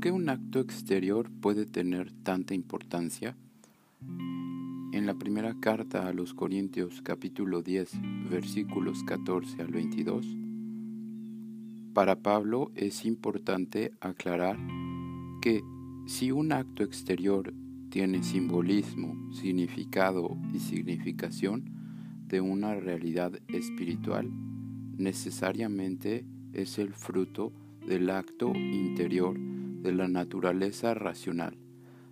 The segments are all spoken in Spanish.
¿Por qué un acto exterior puede tener tanta importancia? En la primera carta a los Corintios capítulo 10 versículos 14 al 22, para Pablo es importante aclarar que si un acto exterior tiene simbolismo, significado y significación de una realidad espiritual, necesariamente es el fruto del acto interior de la naturaleza racional,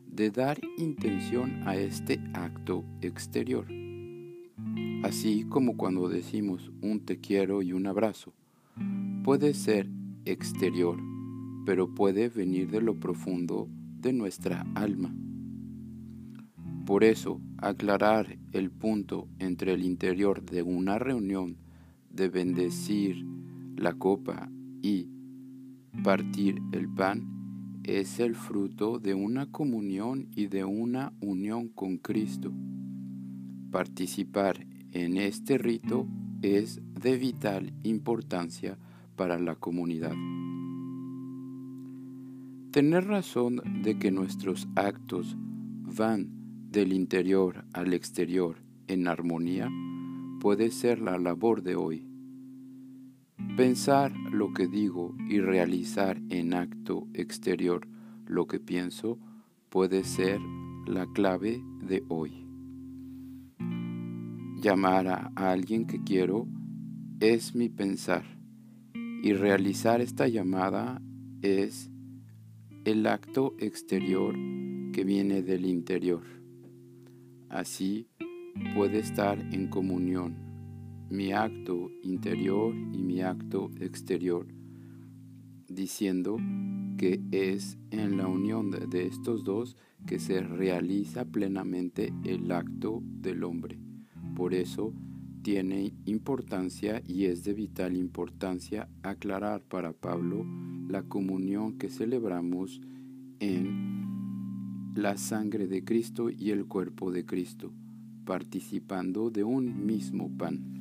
de dar intención a este acto exterior. Así como cuando decimos un te quiero y un abrazo, puede ser exterior, pero puede venir de lo profundo de nuestra alma. Por eso, aclarar el punto entre el interior de una reunión de bendecir la copa y partir el pan es el fruto de una comunión y de una unión con Cristo. Participar en este rito es de vital importancia para la comunidad. Tener razón de que nuestros actos van del interior al exterior en armonía puede ser la labor de hoy. Pensar lo que digo y realizar en acto exterior lo que pienso puede ser la clave de hoy. Llamar a alguien que quiero es mi pensar y realizar esta llamada es el acto exterior que viene del interior. Así puede estar en comunión mi acto interior y mi acto exterior, diciendo que es en la unión de estos dos que se realiza plenamente el acto del hombre. Por eso tiene importancia y es de vital importancia aclarar para Pablo la comunión que celebramos en la sangre de Cristo y el cuerpo de Cristo, participando de un mismo pan.